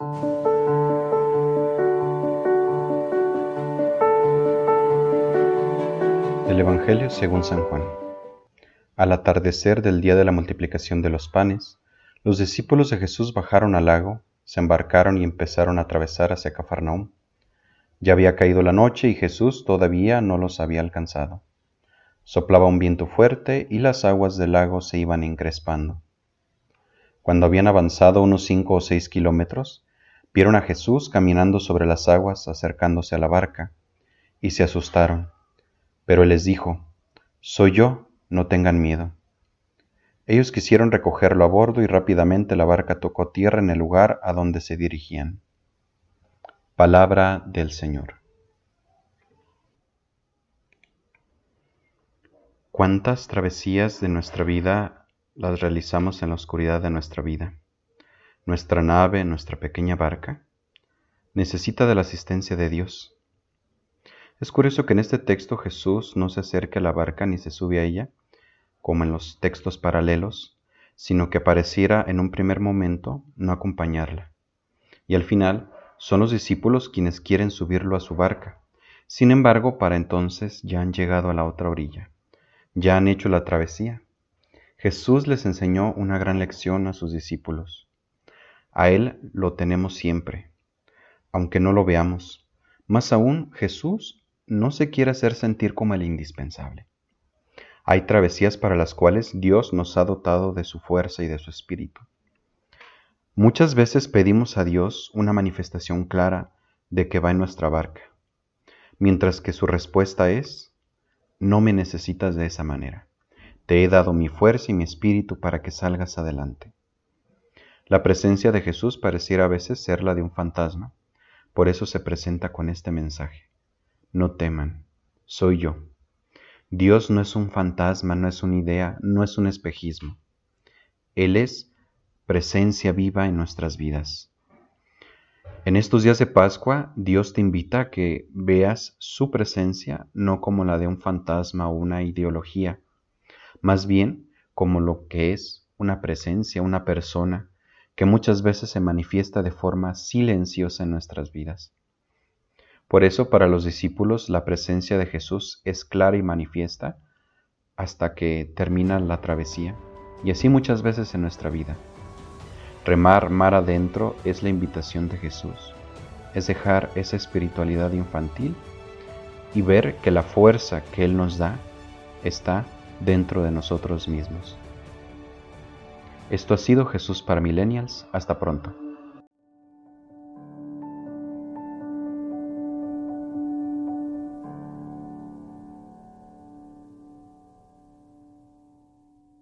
El Evangelio según San Juan. Al atardecer del día de la multiplicación de los panes, los discípulos de Jesús bajaron al lago, se embarcaron y empezaron a atravesar hacia Cafarnaúm. Ya había caído la noche y Jesús todavía no los había alcanzado. Soplaba un viento fuerte y las aguas del lago se iban encrespando. Cuando habían avanzado unos cinco o seis kilómetros, vieron a Jesús caminando sobre las aguas acercándose a la barca, y se asustaron. Pero él les dijo, Soy yo, no tengan miedo. Ellos quisieron recogerlo a bordo y rápidamente la barca tocó tierra en el lugar a donde se dirigían. Palabra del Señor. ¿Cuántas travesías de nuestra vida las realizamos en la oscuridad de nuestra vida? Nuestra nave, nuestra pequeña barca, necesita de la asistencia de Dios. Es curioso que en este texto Jesús no se acerque a la barca ni se sube a ella, como en los textos paralelos, sino que pareciera en un primer momento no acompañarla. Y al final son los discípulos quienes quieren subirlo a su barca. Sin embargo, para entonces ya han llegado a la otra orilla, ya han hecho la travesía. Jesús les enseñó una gran lección a sus discípulos. A Él lo tenemos siempre, aunque no lo veamos. Más aún, Jesús no se quiere hacer sentir como el indispensable. Hay travesías para las cuales Dios nos ha dotado de su fuerza y de su espíritu. Muchas veces pedimos a Dios una manifestación clara de que va en nuestra barca, mientras que su respuesta es, no me necesitas de esa manera. Te he dado mi fuerza y mi espíritu para que salgas adelante. La presencia de Jesús pareciera a veces ser la de un fantasma, por eso se presenta con este mensaje. No teman, soy yo. Dios no es un fantasma, no es una idea, no es un espejismo. Él es presencia viva en nuestras vidas. En estos días de Pascua, Dios te invita a que veas su presencia no como la de un fantasma o una ideología, más bien como lo que es una presencia, una persona que muchas veces se manifiesta de forma silenciosa en nuestras vidas. Por eso para los discípulos la presencia de Jesús es clara y manifiesta hasta que termina la travesía, y así muchas veces en nuestra vida. Remar mar adentro es la invitación de Jesús, es dejar esa espiritualidad infantil y ver que la fuerza que Él nos da está dentro de nosotros mismos. Esto ha sido Jesús para Millennials. Hasta pronto.